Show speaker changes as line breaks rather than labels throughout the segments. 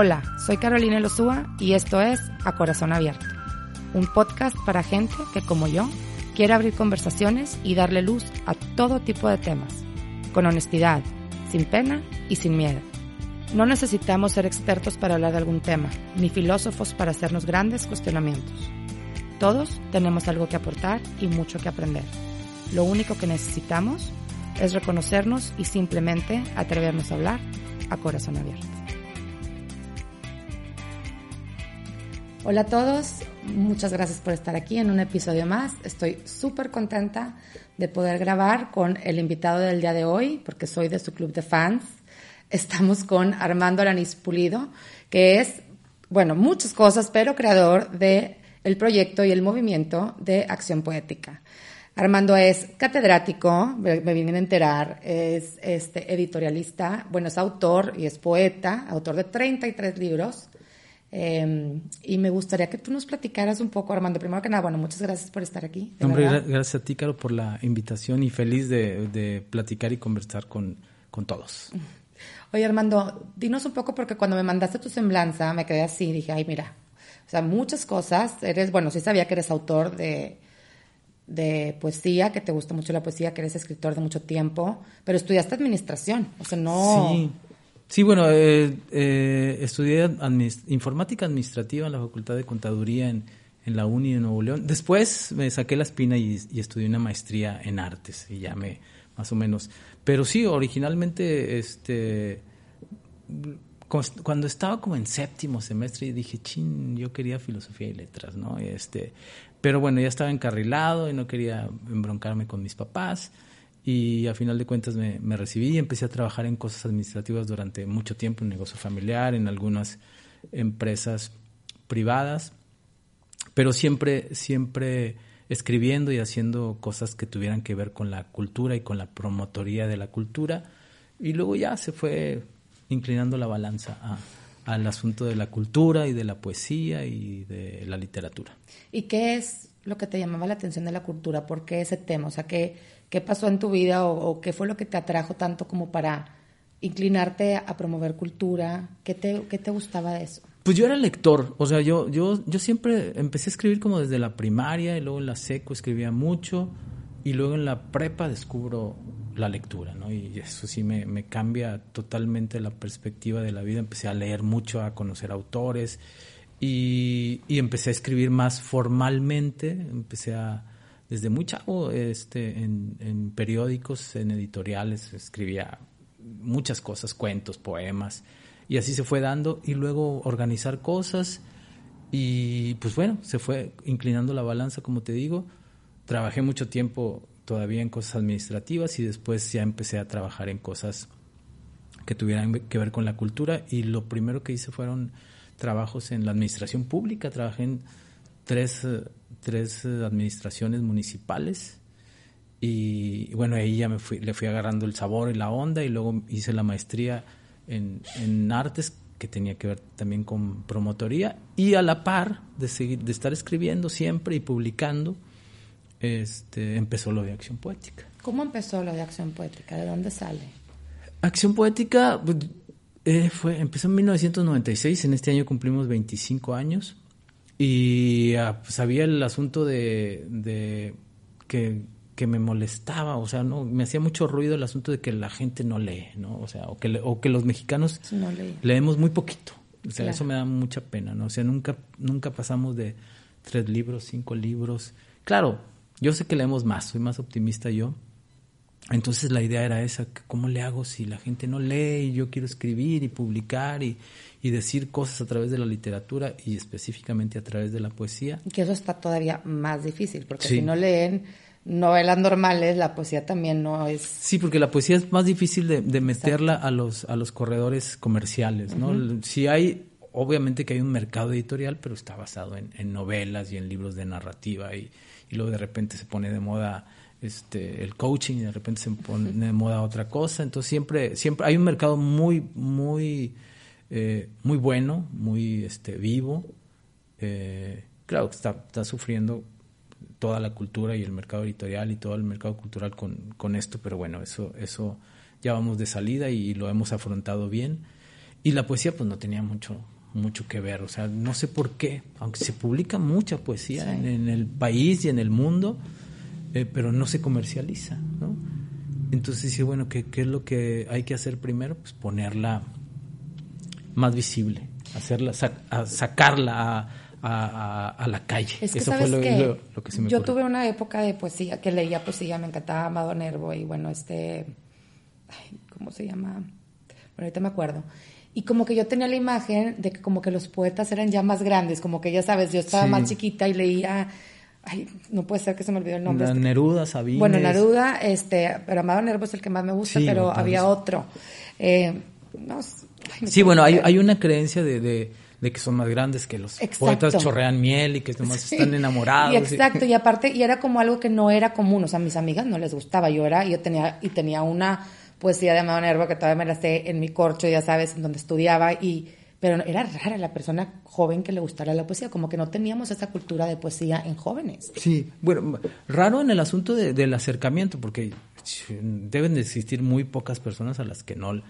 Hola, soy Carolina Lozúa y esto es A Corazón Abierto, un podcast para gente que como yo quiere abrir conversaciones y darle luz a todo tipo de temas, con honestidad, sin pena y sin miedo. No necesitamos ser expertos para hablar de algún tema, ni filósofos para hacernos grandes cuestionamientos. Todos tenemos algo que aportar y mucho que aprender. Lo único que necesitamos es reconocernos y simplemente atrevernos a hablar a corazón abierto. Hola a todos, muchas gracias por estar aquí en un episodio más. Estoy súper contenta de poder grabar con el invitado del día de hoy, porque soy de su club de fans. Estamos con Armando Alanís Pulido, que es, bueno, muchas cosas, pero creador de el proyecto y el movimiento de Acción Poética. Armando es catedrático, me vienen a enterar, es este, editorialista, bueno, es autor y es poeta, autor de 33 libros, eh, y me gustaría que tú nos platicaras un poco, Armando. Primero que nada, bueno, muchas gracias por estar aquí.
Hombre, gracias a ti, Caro, por la invitación y feliz de, de platicar y conversar con, con, todos.
Oye, Armando, dinos un poco, porque cuando me mandaste tu semblanza me quedé así, dije, ay, mira, o sea, muchas cosas. Eres, bueno, sí sabía que eres autor de, de poesía, que te gusta mucho la poesía, que eres escritor de mucho tiempo, pero estudiaste administración, o sea, no...
Sí. Sí, bueno, eh, eh, estudié informática administrativa en la Facultad de Contaduría en, en, la Uni de Nuevo León. Después me saqué la espina y, estudié una maestría en artes y ya me, más o menos. Pero sí, originalmente, este, cuando estaba como en séptimo semestre dije, chin, yo quería filosofía y letras, ¿no? Este, pero bueno, ya estaba encarrilado y no quería embroncarme con mis papás y a final de cuentas me, recibí y empecé a trabajar en cosas administrativas durante mucho tiempo, en negocio familiar, en algunas empresas privadas, pero siempre, siempre escribiendo y haciendo cosas que tuvieran que ver con la cultura y con la promotoría de la cultura. Y luego ya se fue inclinando la balanza a, al asunto de la cultura y de la poesía y de la literatura.
¿Y qué es lo que te llamaba la atención de la cultura? ¿Por qué ese tema? O sea, ¿qué, qué pasó en tu vida o, qué fue lo que te atrajo tanto como para inclinarte a promover cultura? ¿Qué te, qué te gustaba de eso?
Pues yo era lector, o sea, yo, yo, yo siempre empecé a escribir como desde la primaria y luego en la seco escribía mucho y luego en la prepa descubro la lectura, ¿no? Y eso sí me, me cambia totalmente la perspectiva de la vida. Empecé a leer mucho, a conocer autores y, y empecé a escribir más formalmente, empecé a, desde muy chavo, este, en, en, periódicos, en editoriales, escribía muchas cosas, cuentos, poemas, y así se fue dando, y luego organizar cosas, y pues bueno, se fue inclinando la balanza, como te digo. Trabajé mucho tiempo todavía en cosas administrativas y después ya empecé a trabajar en cosas que tuvieran que ver con la cultura, y lo primero que hice fueron trabajos en la administración pública, trabajé en tres tres administraciones municipales y bueno, ahí ya me fui, le fui agarrando el sabor y la onda y luego hice la maestría en, en artes que tenía que ver también con promotoría y a la par de seguir, de estar escribiendo siempre y publicando, este, empezó lo de acción poética.
¿Cómo empezó lo de acción poética? ¿De dónde sale?
Acción poética pues, eh, fue, empezó en 1996, en este año cumplimos 25 años y ah, pues había el asunto de, de que, que, me molestaba, o sea, no me hacía mucho ruido el asunto de que la gente no lee, ¿no? O sea, o que, o que los mexicanos
no
leemos muy poquito. O sea, claro. eso me da mucha pena, ¿no? O sea, nunca, nunca pasamos de tres libros, cinco libros. Claro, yo sé que leemos más, soy más optimista yo, Entonces la idea era esa, ¿cómo le hago si la gente no lee y yo quiero escribir y publicar y, y decir cosas a través de la literatura y específicamente a través de la poesía?
Que eso está todavía más difícil, porque si no leen novelas normales, la poesía también no es...
Sí, porque la poesía es más difícil de, de meterla a los, a los corredores comerciales, ¿no? Si hay, obviamente que hay un mercado editorial, pero está basado en, en novelas y en libros de narrativa y, y luego de repente se pone de moda este, el coaching y de repente se pone de moda otra cosa. Entonces siempre, siempre hay un mercado muy, muy, eh, muy bueno, muy este, vivo. Eh, claro que está, está sufriendo toda la cultura y el mercado editorial y todo el mercado cultural con, con esto, pero bueno, eso, eso ya vamos de salida y lo hemos afrontado bien. Y la poesía pues no tenía mucho, mucho que ver, o sea, no sé por qué, aunque se publica mucha poesía en, en, el país y en el mundo, eh, pero no se comercializa, ¿no? Entonces sí, bueno, ¿qué, ¿qué, es lo que hay que hacer primero? Pues ponerla más visible, hacerla, sac, a sacarla a, a, a, la calle.
Es que, Eso fue lo, que, lo, lo, que se me Yo ocurrió. tuve una época de poesía, que leía poesía, me encantaba Amado Nervo y bueno, este, ay, ¿cómo se llama? Bueno, ahorita me acuerdo. Y como que yo tenía la imagen de que como que los poetas eran ya más grandes, como que ya sabes, yo estaba sí. más chiquita y leía Ay, no puede ser que se me olvidó el nombre.
La Neruda, Sabines.
Bueno, Neruda, este, pero Amado Nervo es el que más me gusta, sí, pero había otro. Eh, no,
ay, sí, bueno, hay, hay, una creencia de, de, de, que son más grandes, que los exacto. poetas chorrean miel y que nomás sí. están enamorados.
Y exacto, y... y aparte, y era como algo que no era común, o sea, a mis amigas no les gustaba, yo era, yo tenía, y tenía una poesía de Amado Nervo que todavía me la sé en mi corcho, ya sabes, en donde estudiaba, y pero era rara la persona joven que le gustara la poesía, como que no teníamos esa cultura de poesía en jóvenes.
Sí, bueno, raro en el asunto de, del acercamiento, porque deben de existir muy pocas personas a las que no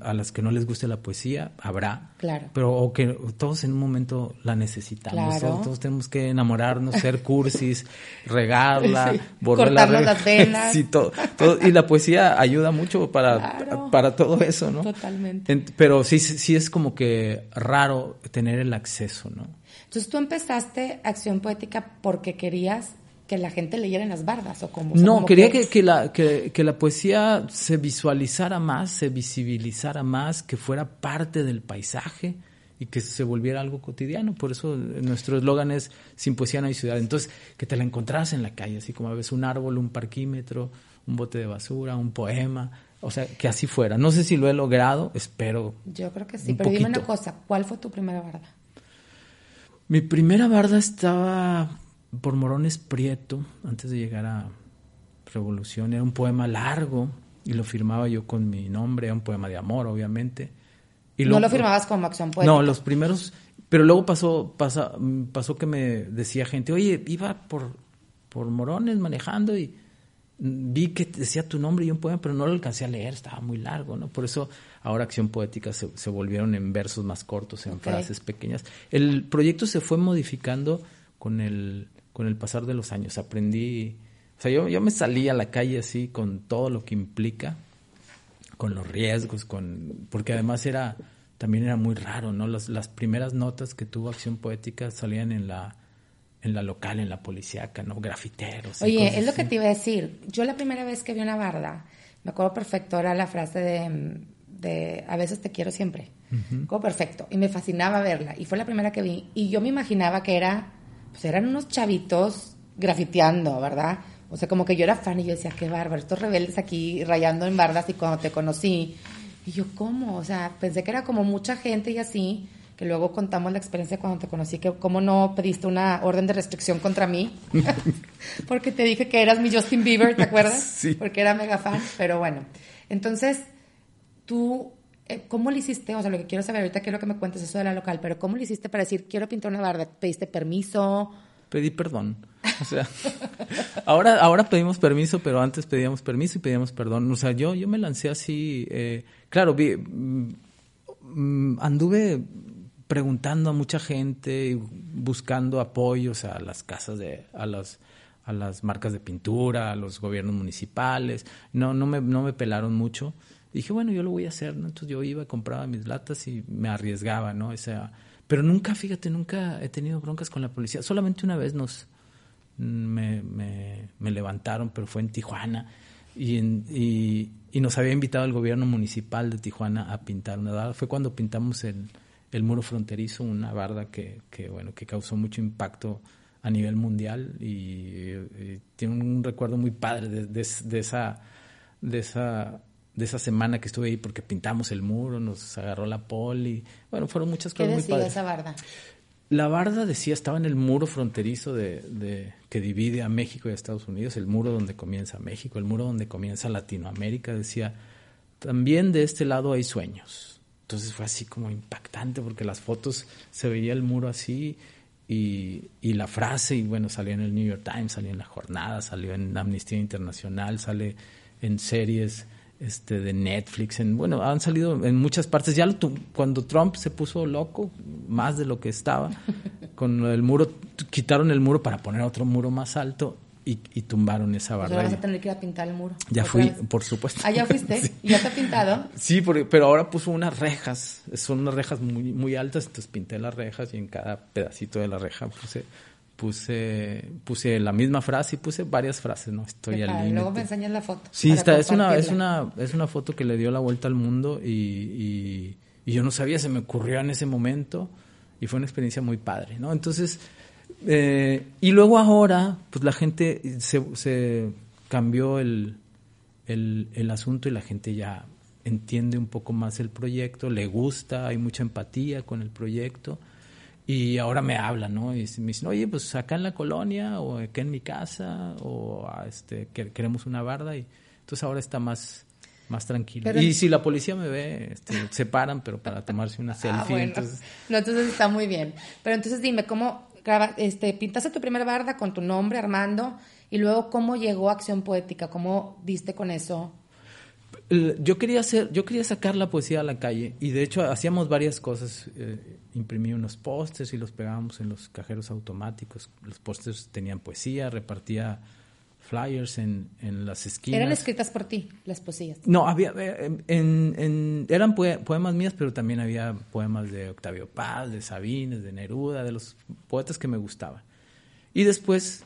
a las que no les guste la poesía, habrá.
Claro.
Pero o que todos en un momento la necesitamos. Claro. Todos, todos, tenemos que enamorarnos, ser cursis, regarla, sí.
cortarnos las venas.
sí, todo, todo, y la poesía ayuda mucho para,
claro.
para todo eso, ¿no?
Totalmente.
En, pero sí, sí es como que raro tener el acceso, ¿no?
Entonces tú empezaste acción poética porque querías que la gente leyera en las bardas o como
no
como
quería que, que, la que, que, la poesía se visualizara más se visibilizara más que fuera parte del paisaje y que se volviera algo cotidiano. Por eso nuestro eslogan es sin poesía no hay ciudad entonces que te la encontraras en la calle así como ves un árbol un parquímetro un bote de basura un poema o sea que así fuera. No sé si lo he logrado espero
yo creo que sí pero poquito. dime una cosa cuál fue tu primera barda
mi primera barda estaba por Morones Prieto, antes de llegar a Revolución. Era un poema largo y lo firmaba yo con mi nombre, era un poema de amor, obviamente.
Y ¿No lo firmabas como acción poética?
No, los primeros... Pero luego pasó, pasa, pasó que me decía gente, oye, iba por, por Morones manejando y vi que decía tu nombre y un poema, pero no lo alcancé a leer, estaba muy largo, ¿no? Por eso ahora Acción Poética se, se volvieron en versos más cortos, en okay. frases pequeñas. El proyecto se fue modificando con el con el pasar de los años. Aprendí, o sea, yo, yo me salí a la calle así con todo lo que implica, con los riesgos, con porque además era también era muy raro, ¿no? Las, las primeras notas que tuvo Acción Poética salían en la en la local, en la policíaca, ¿no? Grafiteros.
Oye, es lo así. que te iba a decir. Yo la primera vez que vi una barda, me acuerdo perfecto, era la frase de, de a veces te quiero siempre. Uh -huh. perfecto. Y me fascinaba verla. Y fue la primera que vi. Y yo me imaginaba que era pues eran unos chavitos grafiteando, ¿verdad? O sea, como que yo era fan y yo decía, qué bárbaro, estos rebeldes aquí rayando en bardas y cuando te conocí, y yo, ¿cómo? O sea, pensé que era como mucha gente y así, que luego contamos la experiencia cuando te conocí, que cómo no pediste una orden de restricción contra mí, porque te dije que eras mi Justin Bieber, ¿te acuerdas?
Sí.
Porque era mega fan, pero bueno. Entonces, tú ¿Cómo le hiciste? O sea, lo que quiero saber, ahorita quiero que me cuentes eso de la local, pero ¿cómo le hiciste para decir, quiero pintar una barda? ¿Pediste permiso?
Pedí perdón. O sea, ahora, ahora pedimos permiso, pero antes pedíamos permiso y pedíamos perdón. O sea, yo, yo me lancé así, eh, claro, vi, mm, anduve preguntando a mucha gente, buscando apoyos a las casas de, a las, a las marcas de pintura, a los gobiernos municipales. No, no me, no me pelaron mucho dije, bueno, yo lo voy a hacer, ¿no? Entonces yo iba, compraba mis latas y me arriesgaba, ¿no? O sea, pero nunca, fíjate, nunca he tenido broncas con la policía. Solamente una vez nos me, me, levantaron, pero fue en Tijuana. y, y, nos había invitado el gobierno municipal de Tijuana a pintar una barda. Fue cuando pintamos el, el muro fronterizo, una barda que, que, bueno, que causó mucho impacto a nivel mundial y, tiene un recuerdo muy padre de, de, esa de esa de esa semana que estuve ahí porque pintamos el muro, nos agarró la poli, bueno, fueron muchas cosas
¿Qué
decía
esa barda?
La barda decía, estaba en el muro fronterizo de, que divide a México y a Estados Unidos, el muro donde comienza México, el muro donde comienza Latinoamérica, decía, también de este lado hay sueños. Entonces fue así como impactante porque las fotos se veía el muro así y, y la frase, y bueno, salió en el New York Times, salió en La Jornada, salió en Amnistía Internacional, sale en series este, de Netflix, en, bueno, han salido en muchas partes. Ya cuando Trump se puso loco, más de lo que estaba, con el muro, quitaron el muro para poner otro muro más alto y, tumbaron esa barra.
vas a tener que ir a pintar el muro.
Ya fui, por supuesto.
Ah, ya fuiste. ¿Y ya está pintado?
Sí, pero ahora puso unas rejas. Son unas rejas muy, muy altas, entonces pinté las rejas y en cada pedacito de la reja puse puse puse la misma frase y puse varias frases, ¿no? Estoy al límite.
Luego me enseñas la foto.
Sí, está, es una, es una, es una foto que le dio la vuelta al mundo y, y, yo no sabía, se me ocurrió en ese momento y fue una experiencia muy padre, ¿no? Entonces, eh, y luego ahora, pues la gente se, se cambió el, el, el asunto y la gente ya entiende un poco más el proyecto, le gusta, hay mucha empatía con el proyecto y ahora me hablan, ¿no? Y me dicen, oye, pues acá en la colonia o acá en mi casa o ah, este, queremos una barda. Y entonces ahora está más, más tranquilo. y si la policía me ve, este, se paran, pero para tomarse una ah, selfie. entonces...
No, entonces está muy bien. Pero entonces dime, ¿cómo graba, este, pintaste tu primera barda con tu nombre, Armando? Y luego, ¿cómo llegó Acción Poética? ¿Cómo diste con eso?
Yo quería hacer, yo quería sacar la poesía a la calle y de hecho hacíamos varias cosas. Eh, imprimí unos pósters y los pegábamos en los cajeros automáticos. Los pósters tenían poesía, repartía flyers en, en, las esquinas.
¿Eran escritas por ti las poesías?
No, había, eh, en, eran poemas mías, pero también había poemas de Octavio Paz, de Sabines, de Neruda, de los poetas que me gustaban. Y después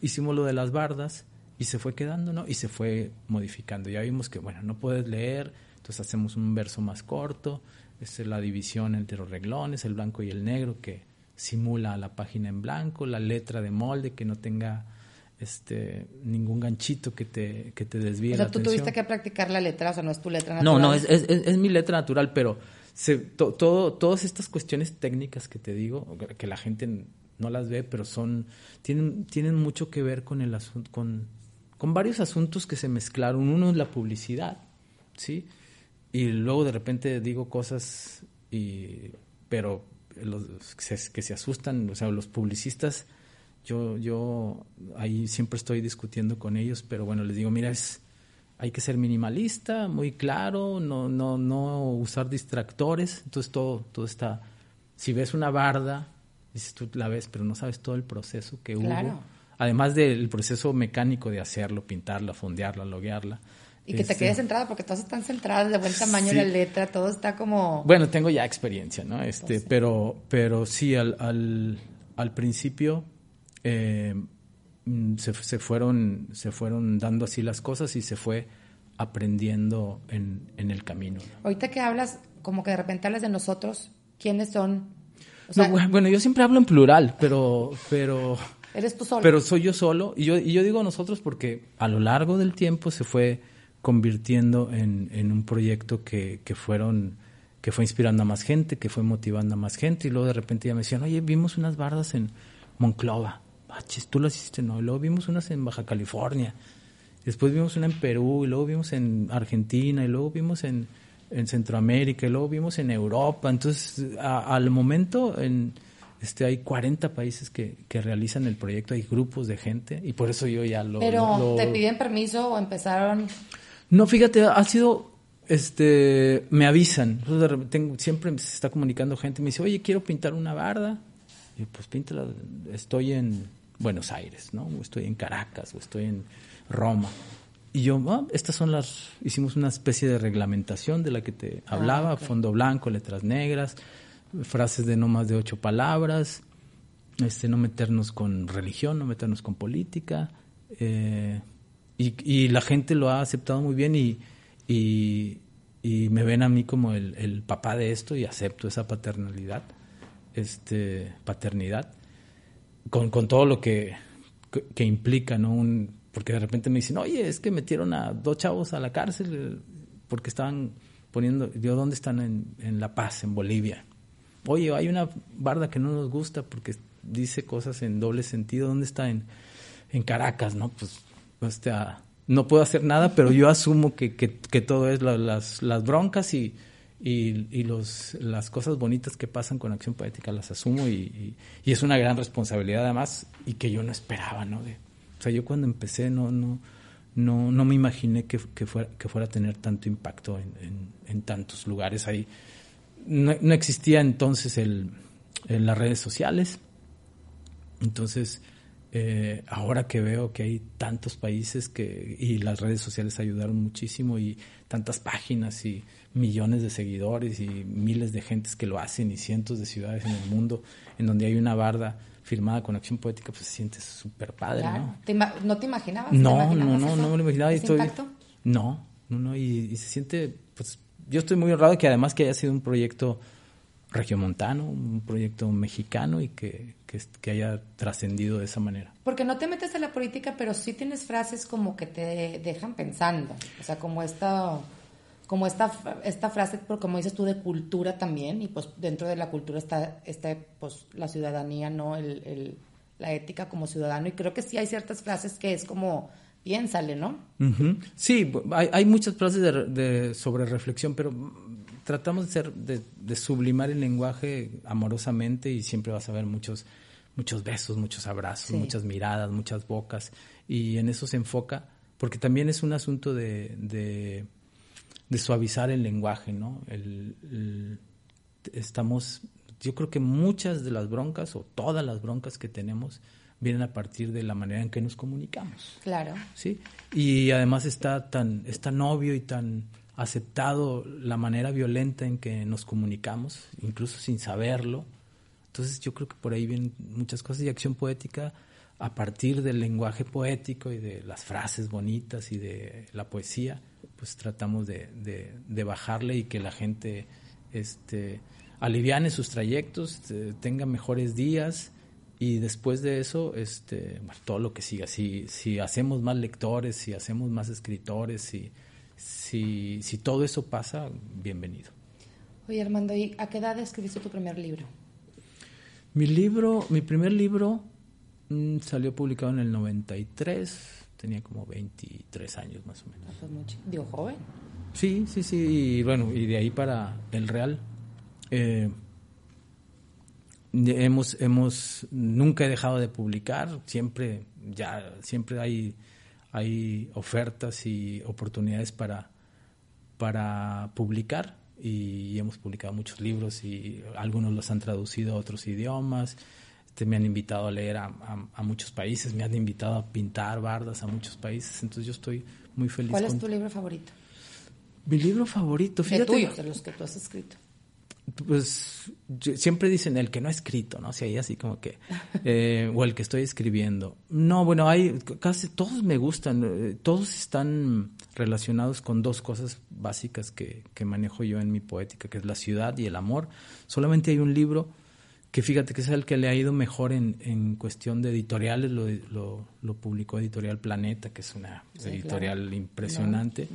hicimos lo de las bardas y se fue quedando, ¿no? Y se fue modificando. Ya vimos que, bueno, no puedes leer, entonces hacemos un verso más corto, es la división entre los reglones, el blanco y el negro, que simula la página en blanco, la letra de molde que no tenga este ningún ganchito que te, que te desvíe o sea,
tú tuviste que practicar la letra, o sea, no es tu letra
natural. No, no, es, es, es mi letra natural, pero se, todo, todas estas cuestiones técnicas que te digo, que la gente no las ve, pero son tienen, tienen mucho que ver con el asunto, con con varios asuntos que se mezclaron. Uno es la publicidad, ¿sí? Y luego de repente digo cosas, y, pero los que se, asustan, o sea, los publicistas, yo, yo ahí siempre estoy discutiendo con ellos, pero bueno, les digo, mira, es, hay que ser minimalista, muy claro, no, no, no usar distractores, entonces todo, todo está, si ves una barda, dices tú la ves, pero no sabes todo el proceso que hubo además del proceso mecánico de hacerlo, pintarla, fondearla, loguearla.
Y que te este, quedes centrado, porque todas están centradas de buen tamaño la letra, todo está como...
Bueno, tengo ya experiencia, ¿no? Este, pero, pero sí, al, al, al principio eh, mm, se, se, fueron, se fueron dando así las cosas y se fue aprendiendo en, en el camino.
Ahorita que hablas, como que de repente hablas de nosotros, ¿quiénes son?
bueno, yo siempre hablo en plural, pero, pero
Eres tú solo.
Pero soy yo solo. Y yo, y yo digo nosotros porque a lo largo del tiempo se fue convirtiendo en, en un proyecto que, que, fueron que fue inspirando a más gente, que fue motivando a más gente. Y luego de repente ya me decían, oye, vimos unas bardas en Monclova. Baches, tú las hiciste, no. Y luego vimos unas en Baja California. Después vimos una en Perú, y luego vimos en Argentina, y luego vimos en, en Centroamérica, y luego vimos en Europa. Entonces, al momento, en, este, hay 40 países que, que, realizan el proyecto, hay grupos de gente y por eso yo ya lo...
Pero, ¿te piden permiso o empezaron...?
No, fíjate, ha sido, este, me avisan, siempre se está comunicando gente, me dice, oye, quiero pintar una barda, y pues píntala, estoy en Buenos Aires, ¿no? O estoy en Caracas, o estoy en Roma. Y yo, ah, estas son las, hicimos una especie de reglamentación de la que te ah, hablaba, fondo blanco, letras negras, frases de no más de ocho palabras, este, no meternos con religión, no meternos con política. Eh, y, la gente lo ha aceptado muy bien y, me ven a mí como el, papá de esto y acepto esa paternalidad, este, paternidad, con, con todo lo que, implica, ¿no? Porque de repente me dicen, oye, es que metieron a dos chavos a la cárcel porque estaban poniendo, yo, ¿dónde están en La Paz, en Bolivia? Oye, hay una barda que no nos gusta porque dice cosas en doble sentido, ¿dónde está en, en Caracas? No, pues, este, no puedo hacer nada, pero yo asumo que, que, todo es las, las broncas y, y, los, las cosas bonitas que pasan con Acción Poética las asumo y, y, es una gran responsabilidad además y que yo no esperaba, ¿no? O sea, yo cuando empecé no, no, no, no me imaginé que, que, fuera, que fuera a tener tanto impacto en, en, tantos lugares ahí. No, no existía entonces el, en las redes sociales, entonces eh, ahora que veo que hay tantos países que y las redes sociales ayudaron muchísimo y tantas páginas y millones de seguidores y miles de gentes que lo hacen y cientos de ciudades en el mundo en donde hay una barda firmada con acción poética, pues se siente súper padre, ¿no?
¿No te imaginabas?
No, no, no, no me lo imaginaba. Y estoy, no, no, no, y, se siente, pues yo estoy muy honrado que además que haya sido un proyecto regiomontano, un proyecto mexicano y que, que, haya trascendido de esa manera.
Porque no te metes en la política, pero sí tienes frases como que te dejan pensando. O sea, como esta, como esta, esta frase, como dices tú, de cultura también. Y pues dentro de la cultura está, está pues, la ciudadanía, ¿no? El, la ética como ciudadano. Y creo que sí hay ciertas frases que es como piénsale, ¿no?
Sí, hay, hay, muchas frases de, de, sobre reflexión, pero tratamos de, ser, de, de, sublimar el lenguaje amorosamente y siempre vas a ver muchos muchos besos, muchos abrazos, muchas miradas, muchas bocas, y en eso se enfoca, porque también es un asunto de, de, suavizar el lenguaje, ¿no? estamos, yo creo que muchas de las broncas o todas las broncas que tenemos vienen a partir de la manera en que nos comunicamos.
Claro.
Sí. Y además está tan, es tan obvio y tan aceptado la manera violenta en que nos comunicamos, incluso sin saberlo, entonces yo creo que por ahí vienen muchas cosas y acción poética a partir del lenguaje poético y de las frases bonitas y de la poesía, pues tratamos de, de, bajarle y que la gente este, aliviane sus trayectos, tenga mejores días y después de eso, este, todo lo que siga. Si, si hacemos más lectores, si hacemos más escritores, si, si, si todo eso pasa, bienvenido.
Oye Armando, ¿y a qué edad escribiste tu primer libro?
Mi libro, mi primer libro mm, salió publicado en el 93, tenía como 23 años más o menos.
Ah, pues digo, joven.
Sí, sí, sí, y bueno, y de ahí para el Real. Eh, hemos, hemos, nunca he dejado de publicar, siempre, ya, siempre hay, hay ofertas y oportunidades para, para publicar y hemos publicado muchos libros y algunos los han traducido a otros idiomas. Este, me han invitado a leer a, muchos países, me han invitado a pintar bardas a muchos países, entonces yo estoy muy feliz.
¿Cuál es tu libro favorito?
Mi libro favorito,
fíjate. De tuyos, de los que tú has escrito
pues siempre dicen el que no ha escrito, ¿no? Si hay así como que, eh, o el que estoy escribiendo. No, bueno, hay casi todos me gustan, eh, todos están relacionados con dos cosas básicas que, que, manejo yo en mi poética, que es la ciudad y el amor. Solamente hay un libro que fíjate que es el que le ha ido mejor en, en cuestión de editoriales, lo, lo, lo, publicó Editorial Planeta, que es una editorial impresionante,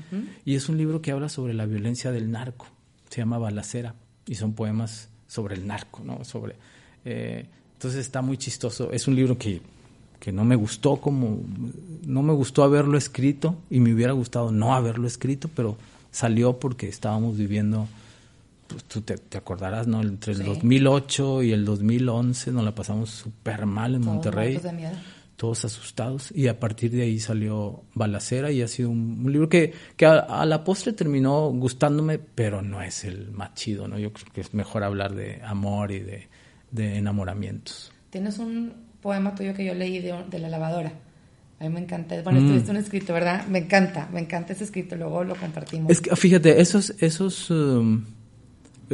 y es un libro que habla sobre la violencia del narco, se llama Balacera y son poemas sobre el narco, ¿no? Sobre, eh, entonces está muy chistoso. Es un libro que, que no me gustó como, no me gustó haberlo escrito y me hubiera gustado no haberlo escrito, pero salió porque estábamos viviendo, pues tú te, acordarás, ¿no? Entre el 2008 y el 2011 nos la pasamos súper mal en Monterrey todos asustados y a partir de ahí salió Balacera y ha sido un, libro que, que a, la postre terminó gustándome, pero no es el más chido, ¿no? Yo creo que es mejor hablar de amor y de, enamoramientos.
Tienes un poema tuyo que yo leí de, la lavadora. A mí me encanta. Bueno, mm. un escrito, ¿verdad? Me encanta, me encanta ese escrito. Luego lo compartimos.
Es que, fíjate, esos, esos um,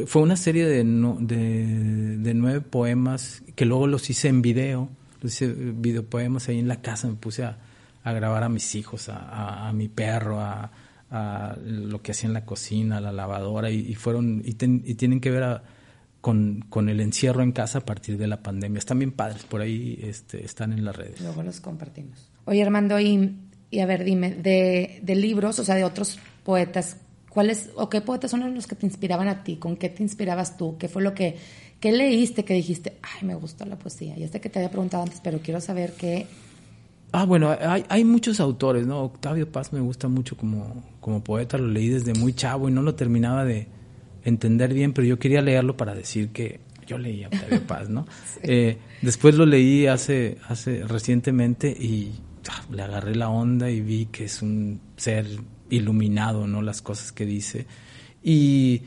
fue una serie de, de, de nueve poemas que luego los hice en video hice videopoemas ahí en la casa, me puse a, grabar a mis hijos, a, mi perro, a, lo que hacía en la cocina, la lavadora, y, fueron, y, tienen que ver con, con, el encierro en casa a partir de la pandemia. Están bien padres, por ahí este, están en las redes.
Luego los compartimos. Oye, Armando, y, y a ver, dime, de, de libros, o sea, de otros poetas, ¿cuáles o qué poetas son los que te inspiraban a ti? ¿Con qué te inspirabas tú? ¿Qué fue lo que, qué leíste que dijiste, ay, me gusta la poesía? Ya sé que te había preguntado antes, pero quiero saber qué,
Ah, bueno, hay, hay, muchos autores, ¿no? Octavio Paz me gusta mucho como, como poeta, lo leí desde muy chavo y no lo terminaba de entender bien, pero yo quería leerlo para decir que yo leí a Octavio Paz, ¿no? Eh, después lo leí hace, hace recientemente y ah, le agarré la onda y vi que es un ser iluminado, ¿no? Las cosas que dice. Y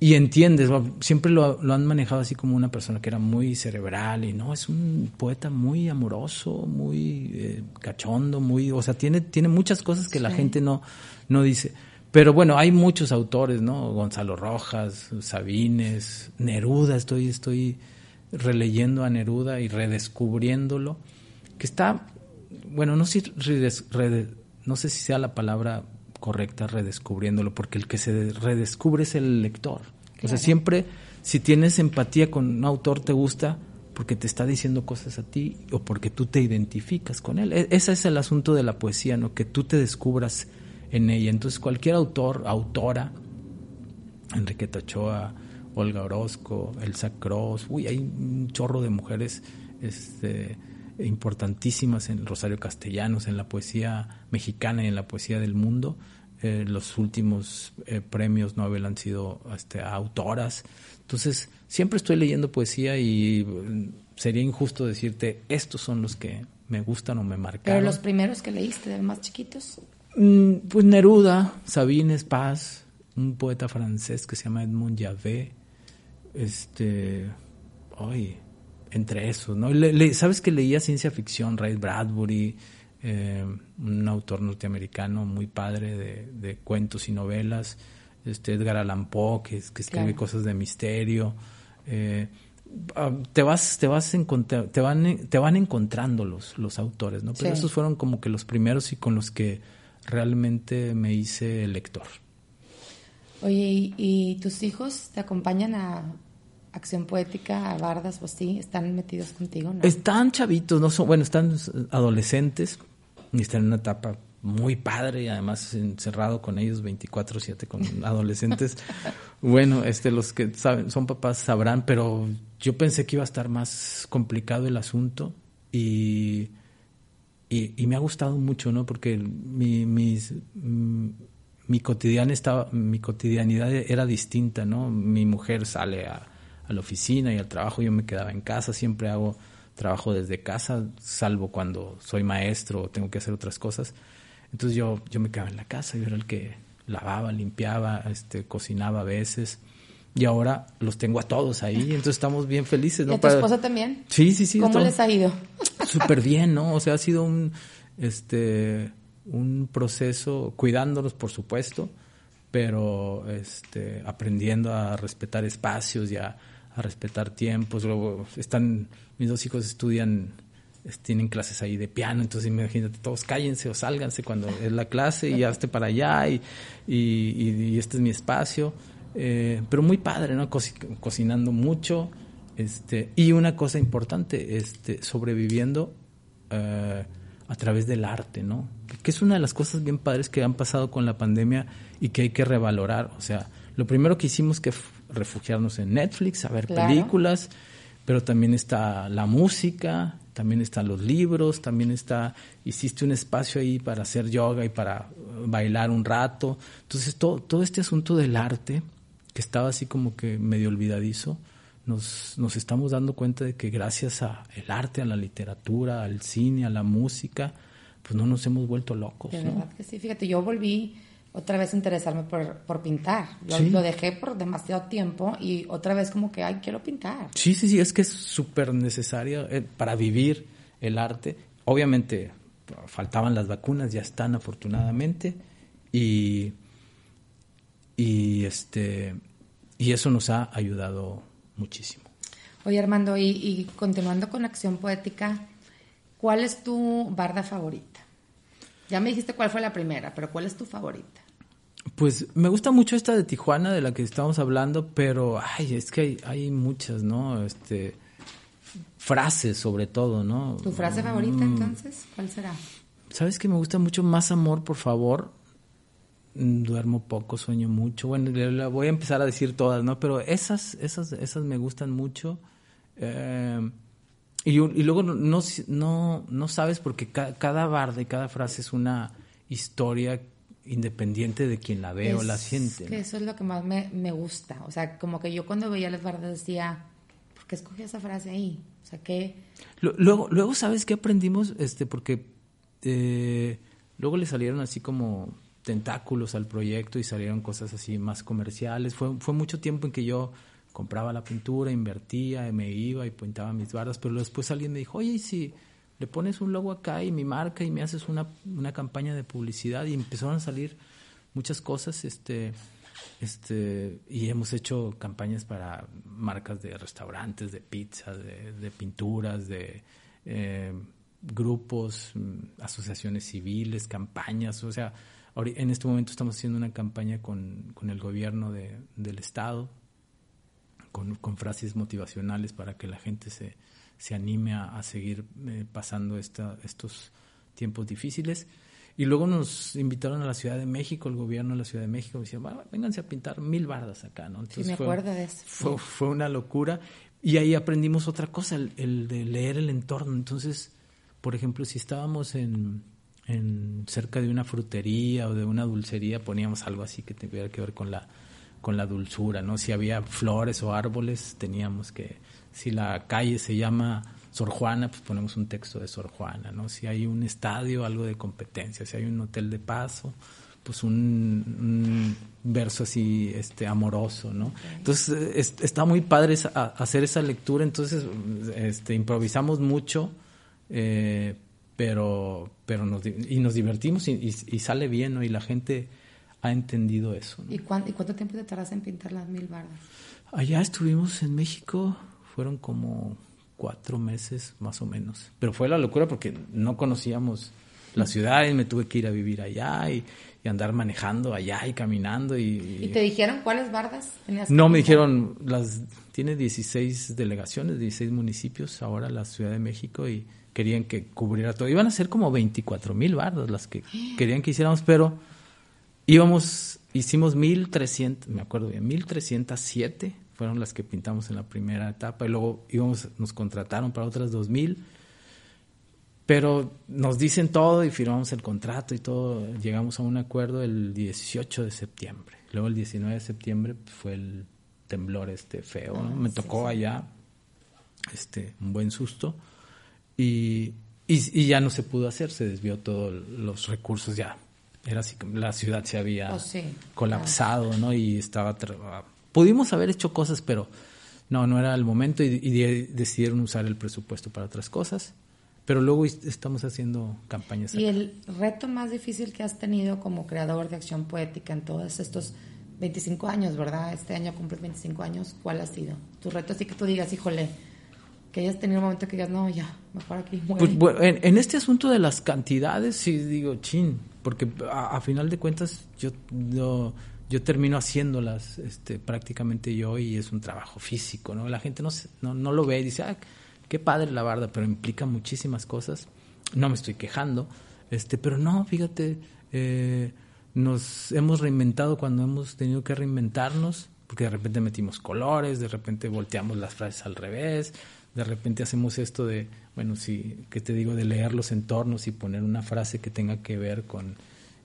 y entiendes, siempre lo, han manejado así como una persona que era muy cerebral y no, es un poeta muy amoroso, muy eh, cachondo, muy, o sea, tiene, tiene muchas cosas que la gente no, no dice. Pero bueno, hay muchos autores, ¿no? Gonzalo Rojas, Sabines, Neruda, estoy, estoy releyendo a Neruda y redescubriéndolo, que está, bueno, no sé, no sé si sea la palabra correcta redescubriéndolo, porque el que se redescubre es el lector. O sea, siempre, si tienes empatía con un autor, te gusta porque te está diciendo cosas a ti o porque tú te identificas con él. E, ese es el asunto de la poesía, ¿no? Que tú te descubras en ella. Entonces, cualquier autor, autora, Enriqueta Ochoa, Olga Orozco, Elsa Cross, uy, hay un chorro de mujeres este, importantísimas en Rosario Castellanos, en la poesía mexicana y en la poesía del mundo. Eh, los últimos eh, premios Nobel han sido este, autoras. Entonces, siempre estoy leyendo poesía y mm, sería injusto decirte, estos son los que me gustan o me marcaron.
¿Pero los primeros que leíste, de más chiquitos?
Mm, pues Neruda, Sabines Paz, un poeta francés que se llama Edmond Javé, este, ay, entre esos, ¿no? Sabes que leía ciencia ficción, Ray Bradbury, eh, un autor norteamericano muy padre de, cuentos y novelas, este Edgar Allan Poe, que, escribe cosas de misterio. Eh, ah, te vas te vas te van te van encontrando los los autores no pero esos fueron como que los primeros y con los que realmente me hice lector
oye y tus hijos te acompañan a, acción poética, a bardas o así, están metidos contigo, ¿no?
Están chavitos, no son, bueno, están adolescentes y están en una etapa muy padre y además encerrado con ellos 24/7 con adolescentes. bueno, este los que saben, son papás sabrán, pero yo pensé que iba a estar más complicado el asunto y y, me ha gustado mucho, ¿no? Porque mi, mis, mi, cotidiana estaba, mi cotidianidad era distinta, ¿no? Mi mujer sale a, a la oficina y al trabajo, yo me quedaba en casa, siempre hago trabajo desde casa, salvo cuando soy maestro o tengo que hacer otras cosas. Entonces yo, yo me quedaba en la casa, yo era el que lavaba, limpiaba, este, cocinaba a veces. Y ahora los tengo a todos ahí, entonces estamos bien felices.
¿no? ¿Y a tu esposa también?
Sí, sí, sí.
¿Cómo les ha ido?
Súper bien, ¿no? O sea, ha sido un, este, un proceso, cuidándonos, por supuesto, pero este, aprendiendo a respetar espacios y a, respetar tiempos. Luego están, mis dos hijos estudian, tienen clases ahí de piano, entonces imagínate, todos cállense o sálganse cuando es la clase y hazte para allá y, y, este es mi espacio. Eh, pero muy padre, ¿no? cocinando mucho. Este, y una cosa importante, este, sobreviviendo eh, a través del arte, ¿no? Que es una de las cosas bien padres que han pasado con la pandemia y que hay que revalorar. O sea, lo primero que hicimos que refugiarnos en Netflix, a ver películas, pero también está la música, también están los libros, también está, hiciste un espacio ahí para hacer yoga y para uh, bailar un rato. Entonces todo, todo este asunto del arte, que estaba así como que medio olvidadizo, nos, nos estamos dando cuenta de que gracias al arte, a la literatura, al cine, a la música, pues no nos hemos vuelto locos.
De verdad que sí, fíjate, yo volví otra vez interesarme por, por pintar. Lo, dejé por demasiado tiempo y otra vez como que, ay, quiero pintar.
Sí, sí, sí, es que es súper necesario eh, para vivir el arte. Obviamente faltaban las vacunas, ya están afortunadamente y, y, este, y eso nos ha ayudado muchísimo.
Oye Armando, y, y continuando con Acción Poética, ¿cuál es tu barda favorita? Ya me dijiste cuál fue la primera, pero ¿cuál es tu favorita?
Pues me gusta mucho esta de Tijuana de la que estamos hablando, pero ay, es que hay, hay muchas, ¿no? Este frases sobre todo, ¿no?
¿Tu frase favorita
Mm,
entonces? ¿Cuál será?
¿Sabes que me gusta mucho más amor, por favor? Mm, Duermo poco, sueño mucho. Bueno, le- le voy a empezar a decir todas, ¿no? Pero esas, esas, esas me gustan mucho. Eh, y, y luego no, no, no, sabes porque ca- cada barda y cada frase es una historia independiente de quien la ve o la siente.
que
¿no?
eso es lo que más me, me gusta. O sea, como que yo cuando veía las bardas decía, ¿por qué escogí esa frase ahí? O sea, que
Luego, luego ¿sabes qué aprendimos? Este, porque eh, luego le salieron así como tentáculos al proyecto y salieron cosas así más comerciales. Fue, fue mucho tiempo en que yo compraba la pintura, invertía, me iba y pintaba mis bardas, pero después alguien me dijo, oye, ¿y si le pones un logo acá y mi marca y me haces una, una campaña de publicidad y empezaron a salir muchas cosas, este, este, y hemos hecho campañas para marcas de restaurantes, de pizza, de, de pinturas, de eh, grupos, mm, asociaciones civiles, campañas. O sea, en este momento estamos haciendo una campaña con, con el gobierno de- del Estado, con, con frases motivacionales para que la gente se, se anime a, a seguir eh, pasando esta, estos tiempos difíciles. Y luego nos invitaron a la Ciudad de México, el gobierno de la Ciudad de México, me decía, "Va, vénganse a pintar mil bardas acá, ¿no?
sí me
fue-
acuerdo de eso.
fue, fue una locura. Y ahí aprendimos otra cosa, el, el de leer el entorno. Entonces, por ejemplo, si estábamos en, en cerca de una frutería o de una dulcería, poníamos algo así que tuviera que ver con la, con la dulzura, ¿no? Si había flores o árboles, teníamos que... Si la calle se llama Sor Juana, pues ponemos un texto de Sor Juana, ¿no? Si hay un estadio, algo de competencia. Si hay un hotel de paso, pues un, un verso así este amoroso, ¿no? Entonces es- está muy padre esa- a- hacer esa lectura, entonces este improvisamos mucho, eh, pero pero nos y nos divertimos y, y- y sale bien, ¿no? Y la gente ha entendido eso. ¿no?
¿Y, cuán- ¿Y cuánto tiempo te tardas en pintar las mil bardas?
Allá estuvimos en México, fueron como cuatro meses más o menos. Pero fue la locura porque no conocíamos la ciudad y me tuve que ir a vivir allá y, y andar manejando allá y caminando y...
¿Y te dijeron cuáles bardas tenías
no, me dijeron, las tiene 16 delegaciones, 16 municipios ahora la Ciudad de México y querían que cubriera todo. Iban a ser como 24 mil bardas las que querían que hiciéramos, pero íbamos, hicimos 1300, me acuerdo bien, 1307 fueron las que pintamos en la primera etapa y luego íbamos, nos contrataron para otras 2000 pero nos dicen todo y firmamos el contrato y todo. Llegamos a un acuerdo el 18 de septiembre. Luego el 19 de septiembre fue el temblor este feo. ¿no?
Ah,
Me
sí,
tocó
sí.
allá este un buen susto y, y, y ya no se pudo hacer. Se desvió todos los recursos ya. Era así la ciudad se había
Oh, sí,
colapsado, ¿no? Y estaba... Pudimos haber hecho cosas, pero no, no era el momento y, y de- decidieron usar el presupuesto para otras cosas. Pero luego est- estamos haciendo campañas.
¿Y
acá.
el reto más difícil que has tenido como creador de acción poética en todos estos 25 años, verdad? Este año cumples 25 años. ¿Cuál ha sido? Tu reto así que tú digas, híjole, que hayas tenido un momento que digas, no, ya, mejor aquí muere.
Pues, bueno, en, en este asunto de las cantidades, sí digo, chin, porque a, final de cuentas yo, yo, yo termino haciéndolas este, prácticamente yo y es un trabajo físico, ¿no? La gente no, se- no, no lo ve y dice, ah, qué padre la barda, pero implica muchísimas cosas. No me estoy quejando, este, pero no, fíjate, eh, nos hemos reinventado cuando hemos tenido que reinventarnos, porque de repente metimos colores, de repente volteamos las frases al revés, de repente hacemos esto de, bueno, sí, ¿qué te digo? De leer los entornos y poner una frase que tenga que ver con...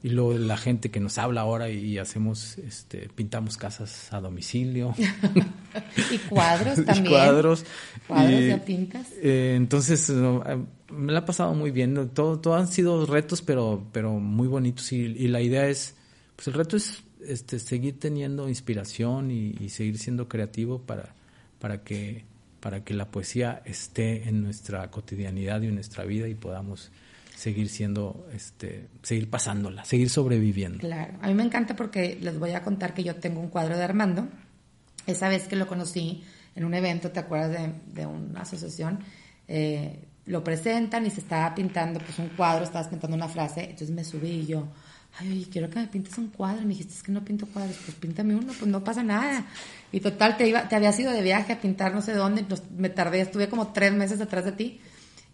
Y luego la gente que nos habla ahora y, hacemos, este, pintamos casas a domicilio.
y cuadros también.
cuadros.
Cuadros
Y,
ya pintas.
eh, entonces, eh, me la ha pasado muy bien. Todo, todo han sido retos, pero, pero muy bonitos. Y, y la idea es, pues el reto es este, seguir teniendo inspiración y, y seguir siendo creativo para, para, que, para que la poesía esté en nuestra cotidianidad y en nuestra vida y podamos seguir siendo, este, seguir pasándola, seguir sobreviviendo.
Claro, a mí me encanta porque les voy a contar que yo tengo un cuadro de Armando. Esa vez que lo conocí en un evento, ¿te acuerdas de, de una asociación? Eh, lo presentan y se estaba pintando pues un cuadro, estabas pintando una frase, entonces me subí y yo, ay, oye, quiero que me pintes un cuadro. Y me dijiste, es que no pinto cuadros, pues píntame uno, pues no pasa nada. Y total, te, iba, te había ido de viaje a pintar no sé dónde, me tardé, estuve como tres meses detrás de ti.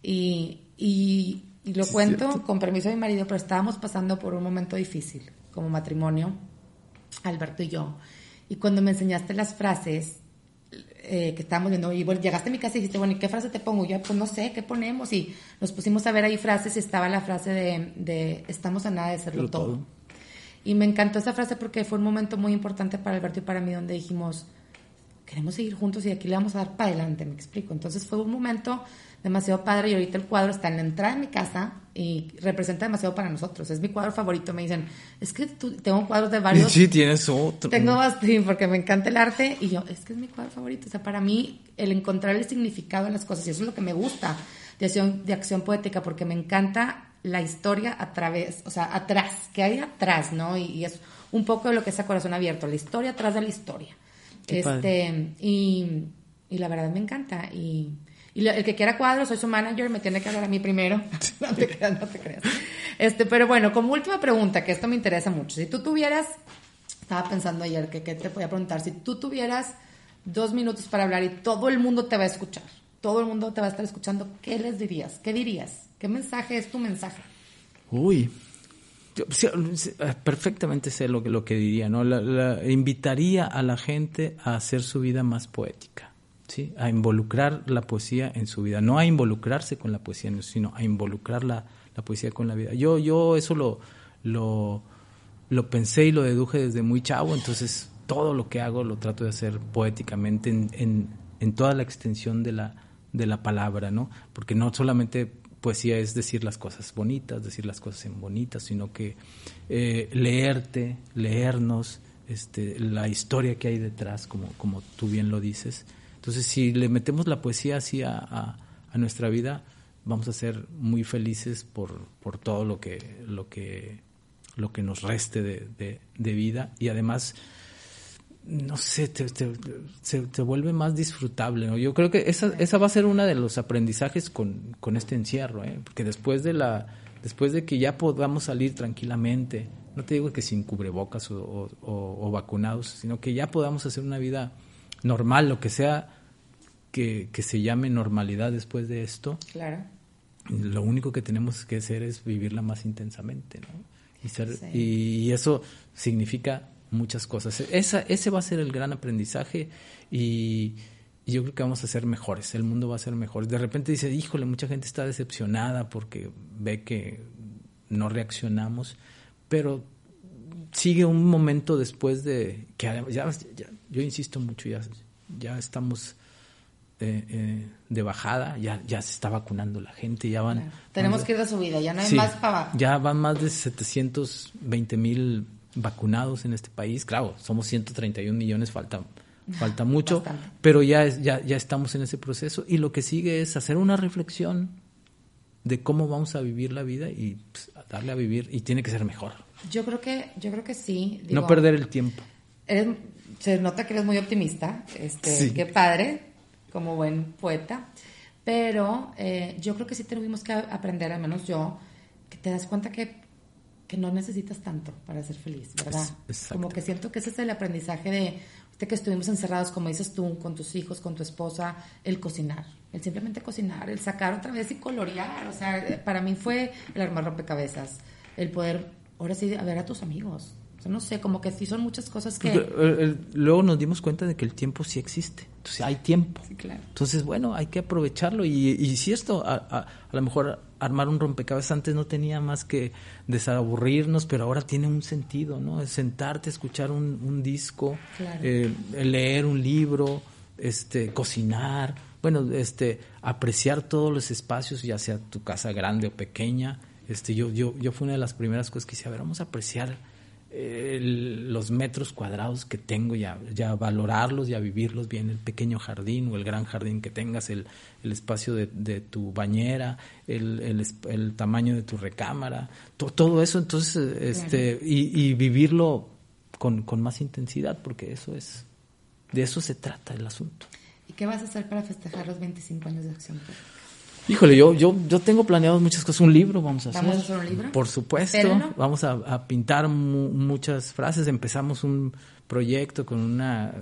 Y, y, lo cuento con permiso de mi marido, pero estábamos pasando por un momento difícil como matrimonio, Alberto y yo. Y cuando me enseñaste las frases, eh, que estábamos viendo, y bueno, llegaste a mi casa y dijiste, bueno, ¿y qué frase te pongo? Yo, pues no sé, ¿qué ponemos? Y nos pusimos a ver ahí frases y estaba la frase de, de estamos a nada de serlo todo. Y me encantó esa frase porque fue un momento muy importante para Alberto y para mí donde dijimos, queremos seguir juntos y aquí le vamos a dar para adelante, me explico. Entonces fue un momento demasiado padre y ahorita el cuadro está en la entrada de mi casa y representa demasiado para nosotros. Es mi cuadro favorito. Me dicen, es que tú, tengo cuadros de varios.
Sí, tienes otro.
Tengo bastante, porque me encanta el arte y yo, es que es mi cuadro favorito. O sea, para mí, el encontrar el significado en las cosas, y eso es lo que me gusta de acción, de acción poética, porque me encanta la historia a través, o sea, atrás, que hay atrás, ¿no? Y, es un poco de lo que es a corazón abierto, la historia atrás de la historia. este, y, y la verdad me encanta. Y y el que quiera cuadros, soy su manager, me tiene que hablar a mí primero. no te creas, no te creas. Este, pero bueno, como última pregunta, que esto me interesa mucho. Si tú tuvieras, estaba pensando ayer que, que te voy a preguntar, si tú tuvieras dos minutos para hablar y todo el mundo te va a escuchar, todo el mundo te va a estar escuchando, ¿qué les dirías? ¿Qué dirías? ¿Qué mensaje es tu mensaje?
Uy, yo, perfectamente sé lo que, lo que diría, ¿no? invitaría a la gente a hacer su vida más poética ¿sí? a involucrar la poesía en su vida, no a involucrarse con la poesía, sino a involucrar la, poesía con la vida. Yo, yo eso lo, lo, lo, pensé y lo deduje desde muy chavo, entonces todo lo que hago lo trato de hacer poéticamente en, en, toda la extensión de la, de la palabra, ¿no? Porque no solamente poesía es decir las cosas bonitas, decir las cosas en bonitas, sino que eh, leerte, leernos, este, la historia que hay detrás, como, como tú bien lo dices, entonces, si le metemos la poesía así a, nuestra vida, vamos a ser muy felices por, por todo lo que, lo, que, lo que nos reste de, vida y además no sé, te, te, vuelve más disfrutable. Yo creo que esa, esa va a ser uno de los aprendizajes con, con este encierro, ¿eh? porque después de, la, después de que ya podamos salir tranquilamente, no te digo que sin cubrebocas o, o vacunados, sino que ya podamos hacer una vida normal, lo que sea que, se llame normalidad después de esto.
Claro.
Lo único que tenemos que hacer es vivirla más intensamente, ¿no? Y, y, eso significa muchas cosas. Esa, ese va a ser el gran aprendizaje y, yo creo que vamos a ser mejores, el mundo va a ser mejor. De repente dice, híjole, mucha gente está decepcionada porque ve que no reaccionamos, pero sigue un momento después de que ya, ya, yo insisto mucho, ya, ya estamos eh, eh, de bajada, ya, ya se está vacunando la gente, ya van...
Tenemos que ir a subida, ya no hay más para
Ya van más de 720 mil vacunados en este país, claro, somos 131 millones, falta, falta mucho, pero ya, ya, ya estamos en ese proceso y lo que sigue es hacer una reflexión de cómo vamos a vivir la vida y pues, darle a vivir y tiene que ser mejor.
Yo creo que, yo creo que sí.
no perder el tiempo.
se nota que eres muy optimista, este, qué padre, como buen poeta, pero eh, yo creo que sí tuvimos que aprender, al menos yo, que te das cuenta que, que no necesitas tanto para ser feliz, ¿verdad? Como que siento que ese es el aprendizaje de, de que estuvimos encerrados, como dices tú, con tus hijos, con tu esposa, el cocinar, el simplemente cocinar, el sacar otra vez y colorear, o sea, para mí fue el armar rompecabezas, el poder ahora sí, a ver a tus amigos. O sea, no sé, como que sí son muchas cosas que...
luego nos dimos cuenta de que el tiempo sí existe. Entonces hay tiempo.
Sí, claro.
Entonces, bueno, hay que aprovecharlo. Y, y si esto, a, a, lo mejor armar un rompecabezas antes no tenía más que desaburrirnos, pero ahora tiene un sentido, ¿no? Sentarte, escuchar un, un disco, eh, leer un libro, este, cocinar, bueno, este, apreciar todos los espacios, ya sea tu casa grande o pequeña, este, yo, yo, yo fue una de las primeras cosas que hice, a ver, vamos a apreciar los metros cuadrados que tengo, ya, ya valorarlos, ya vivirlos bien, el pequeño jardín o el gran jardín que tengas, el, el espacio de, de, tu bañera, el, el, el, tamaño de tu recámara, todo eso, entonces, este, y, y vivirlo con, con más intensidad, porque eso es, de eso se trata el asunto.
¿Y qué vas a hacer para festejar los 25 años de Acción
Híjole, yo, yo, yo tengo planeado muchas cosas. Un libro vamos a hacer.
¿Vamos a hacer un libro?
Por supuesto. Vamos a, a pintar mu- muchas frases. Empezamos un proyecto con una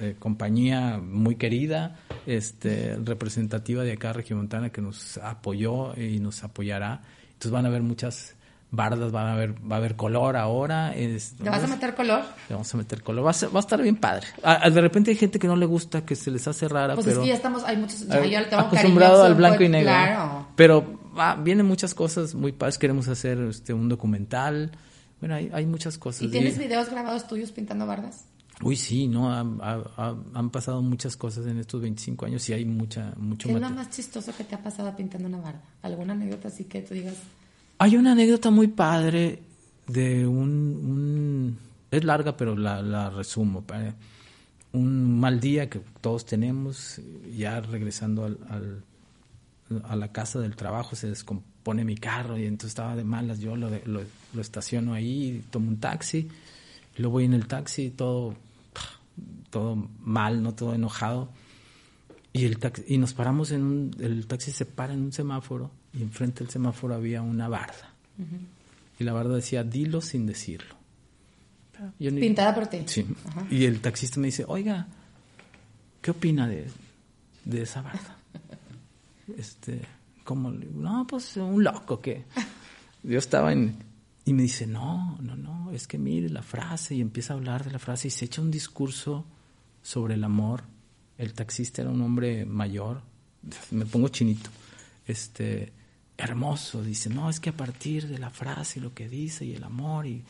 eh, compañía muy querida, este, representativa de acá, Regiomontana, que nos apoyó y nos apoyará. Entonces van a haber muchas bardas, van a haber, va a haber color ahora. es-
¿Le vas a meter color?
le vamos a meter color. Va a, ser- va a estar bien padre. A- a- de repente hay gente que no le gusta, que se les hace rara,
Pues
pero...
es que ya estamos, hay muchos, ya, yo le tengo
acostumbrado
cariñoso,
al blanco
pues,
y negro.
Claro.
Pero ah, vienen muchas cosas muy padres. Queremos hacer este, un documental. Bueno, hay, hay muchas cosas.
¿Y tienes
Y-
videos grabados tuyos pintando bardas?
Uy, sí, ¿no? Han, ha- ha- han pasado muchas cosas en estos 25 años y hay mucha, mucho
¿Qué es lo más chistoso que te ha pasado pintando una barda? ¿Alguna anécdota así que tú digas?
Hay una anécdota muy padre de un... es larga, pero la, resumo. pa- Un mal día que todos tenemos, ya regresando al, a la casa del trabajo, se descompone mi carro y entonces estaba de malas. Yo lo, lo, lo estaciono ahí, tomo un taxi, luego voy en el taxi, todo, todo mal, no todo enojado. Y, el taxi- y nos paramos en un, el taxi se para en un semáforo y enfrente del semáforo había una barda. Y la barda decía, dilo sin decirlo. Yo ni-
Pintada por ti.
Sí.
Ajá.
Y el taxista me dice, oiga, ¿qué opina de, de esa barda? Este, digo, No, pues un loco que... Yo estaba en... Y me dice, no, no, no, es que mire la frase y empieza a hablar de la frase y se echa un discurso sobre el amor. El taxista era un hombre mayor, me pongo chinito, este, hermoso, dice, no, es que a partir de la frase y lo que dice y el amor y,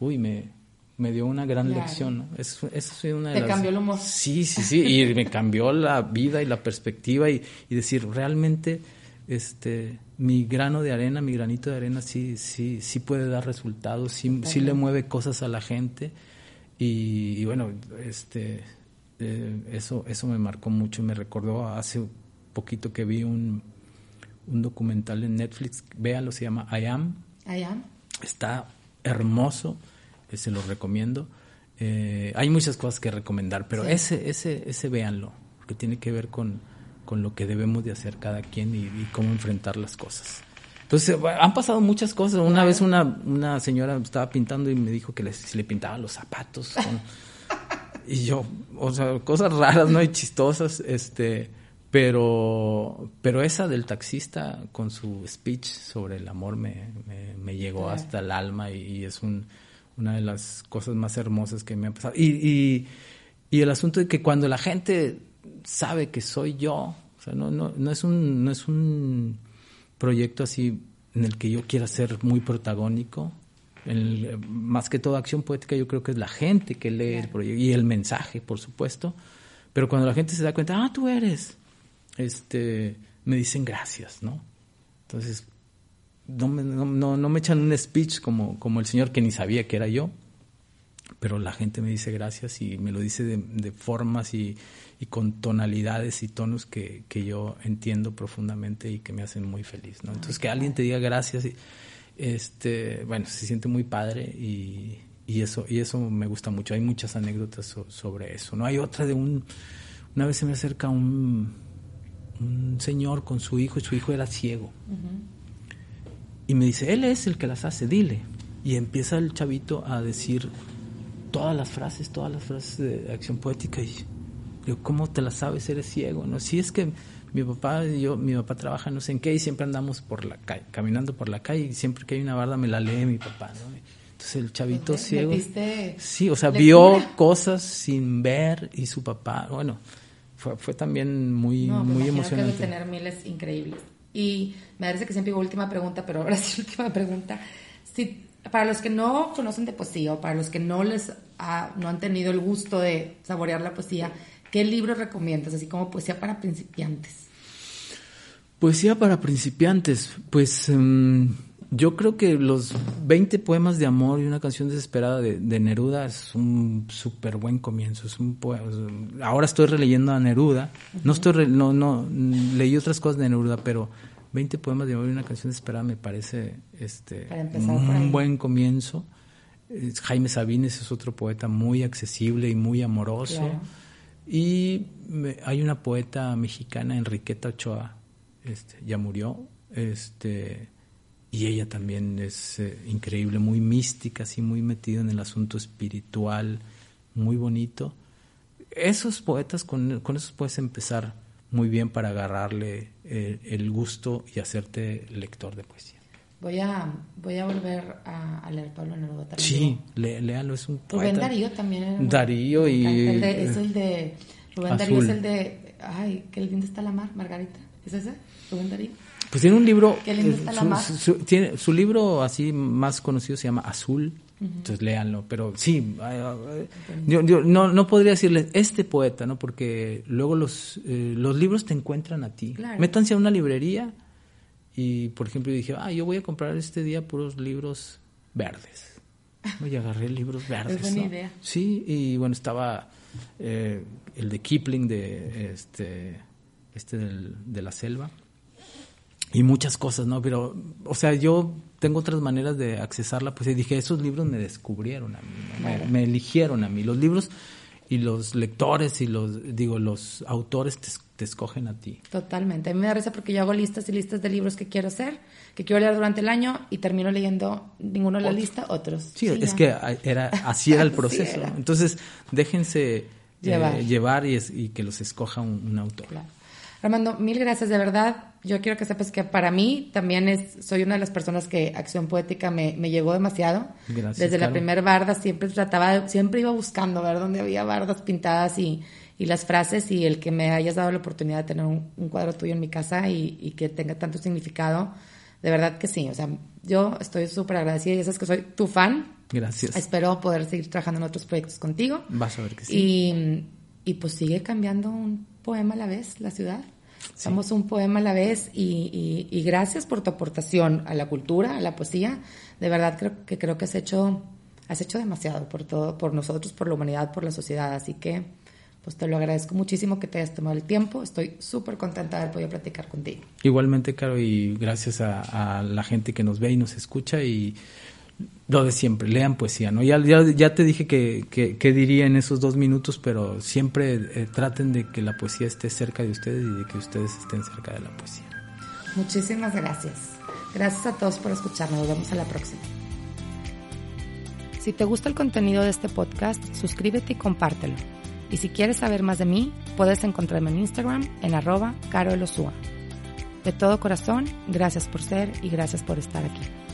uy, me, me dio una gran
Claro.
lección, ¿no? Eso, eso fue una de
Te
las-
cambió el humor.
Sí, sí, sí, y me cambió la vida y la perspectiva y, y decir, realmente, este, mi grano de arena, mi granito de arena sí, sí, sí puede dar resultados, sí, sí le mueve cosas a la gente y, y bueno, este, eh, eso, eso me marcó mucho, me recordó hace poquito que vi un, un documental en Netflix, véalo, se llama I Am,
Allá.
Está hermoso, eh, se lo recomiendo. Eh, hay muchas cosas que recomendar, pero
Sí.
ese, ese, ese véanlo, porque tiene que ver con, con lo que debemos de hacer cada quien y, y cómo enfrentar las cosas. Entonces, bueno, han pasado muchas cosas. Una
Claro.
vez una, una señora estaba pintando y me dijo que le, si le pintaba los zapatos. con- y yo, o sea, cosas raras, ¿no? Y chistosas, este, pero, pero esa del taxista con su speech sobre el amor me, me, me llegó
Claro.
hasta el alma y, y es un, una de las cosas más hermosas que me ha pasado. Y, y, y el asunto de que cuando la gente sabe que soy yo, o sea, no, no, no es un, no es un proyecto así en el que yo quiera ser muy protagónico. El- más que toda acción poética, yo creo que es la gente que lee el proyecto y el mensaje, por supuesto. Pero cuando la gente se da cuenta, ah, tú eres, este, me dicen gracias, ¿no? Entonces, no me, no, no- no me echan un speech como, como el señor que ni sabía que era yo, pero la gente me dice gracias y me lo dice de, de formas y, y con tonalidades y tonos que, que yo entiendo profundamente y que me hacen muy feliz, ¿no? Entonces, que alguien te diga gracias, y, este, bueno, se siente muy padre y, y eso, y eso me gusta mucho. Hay muchas anécdotas so- sobre eso, ¿no? Hay otra de un, una vez se me acerca un, un señor con su hijo y su hijo era ciego. Y me dice, él es el que las hace, dile. Y empieza el chavito a decir todas las frases, todas las frases de acción poética. Y digo, ¿cómo te las sabes? Eres ciego, ¿no? Si es que mi papá y yo, mi papá trabaja no sé en qué y siempre andamos por la calle, caminando por la calle y siempre que hay una barda me la lee mi papá, ¿no? Entonces el chavito ciego... Sí, o sea,
lectura.
vio cosas sin ver y su papá, bueno, fue, fue también muy,
No, me
muy
imagino que
emocionante.
tener miles increíbles. Y me parece que siempre digo última pregunta, pero ahora sí última pregunta. Si, para los que no conocen de poesía o para los que no les ha- no han tenido el gusto de saborear la poesía, ¿qué libro recomiendas? Así como poesía para principiantes.
Poesía para principiantes, pues em, yo creo que los 20 poemas de amor y una canción desesperada de, de Neruda es un súper buen comienzo. Es un poe- Ahora estoy releyendo a Neruda, no estoy re- no no leí otras cosas de Neruda, pero 20 poemas de amor y una canción desesperada me parece este un buen comienzo. Jaime Sabines es otro poeta muy accesible y muy amoroso.
Claro.
Y me- hay una poeta mexicana, Enriqueta Ochoa, este, ya murió, este, y ella también es eh, increíble, muy mística, así muy metida en el asunto espiritual, muy bonito. Esos poetas, con, con esos puedes empezar muy bien para agarrarle eh, el gusto y hacerte lector de poesía.
Voy a, voy a volver a, leer Pablo Neruda también.
Sí, léalo, es un
poeta. Rubén Darío también.
Darío y...
es el de... Rubén Darío es el de... Ay, qué lindo está la mar, Margarita. ¿Es ese? Rubén Darío.
Pues tiene un libro...
Qué lindo está la mar.
Su, tiene, su libro así más conocido se llama Azul. Entonces léanlo, pero sí, yo, yo, no, no podría decirles este poeta, ¿no? Porque luego los, eh, los libros te encuentran a ti. Métanse a una librería y, por ejemplo, dije, ah, yo voy a comprar este día puros libros verdes. Y agarré libros verdes.
es buena idea.
Sí, y bueno, estaba eh, el de Kipling, de este, este del, de la selva y muchas cosas, ¿no? Pero, o sea, yo tengo otras maneras de accesarla, pues y dije, esos libros me descubrieron a mí, me, eligieron a mí. Los libros y los lectores y los, digo, los autores te, escogen a ti.
Totalmente. A mí me da risa porque yo hago listas y listas de libros que quiero hacer, que quiero leer durante el año y termino leyendo ninguno de la lista, otros.
Sí, es que era, así era el proceso. Entonces, déjense eh, llevar, y, y, que los escoja un, autor.
Claro. Armando, mil gracias, de verdad. Yo quiero que sepas que para mí también es, soy una de las personas que Acción Poética me, llegó demasiado.
Gracias,
Desde la primera barda siempre trataba, siempre iba buscando ver dónde había bardas pintadas y, las frases y el que me hayas dado la oportunidad de tener un, cuadro tuyo en mi casa y, que tenga tanto significado, de verdad que sí. O sea, yo estoy súper agradecida y sabes que soy tu fan.
Gracias.
Espero poder seguir trabajando en otros proyectos contigo.
Vas a ver que sí.
Y, y pues sigue cambiando un poema a la vez la ciudad. Somos un poema a la vez y, gracias por tu aportación a la cultura, a la poesía. De verdad creo que creo que has hecho, has hecho demasiado por todo, por nosotros, por la humanidad, por la sociedad. Así que pues te lo agradezco muchísimo que te hayas tomado el tiempo. Estoy súper contenta de haber podido platicar contigo.
Igualmente, Caro, y gracias a, a la gente que nos ve y nos escucha y lo de siempre, lean poesía, ¿no? Ya, ya, te dije que, que, diría en esos dos minutos, pero siempre eh, traten de que la poesía esté cerca de ustedes y de que ustedes estén cerca de la poesía.
Muchísimas gracias. Gracias a todos por escucharnos. Nos vemos a la próxima. Si te gusta el contenido de este podcast, suscríbete y compártelo. Y si quieres saber más de mí, puedes encontrarme en Instagram en arroba caroelosua. De todo corazón, gracias por ser y gracias por estar aquí.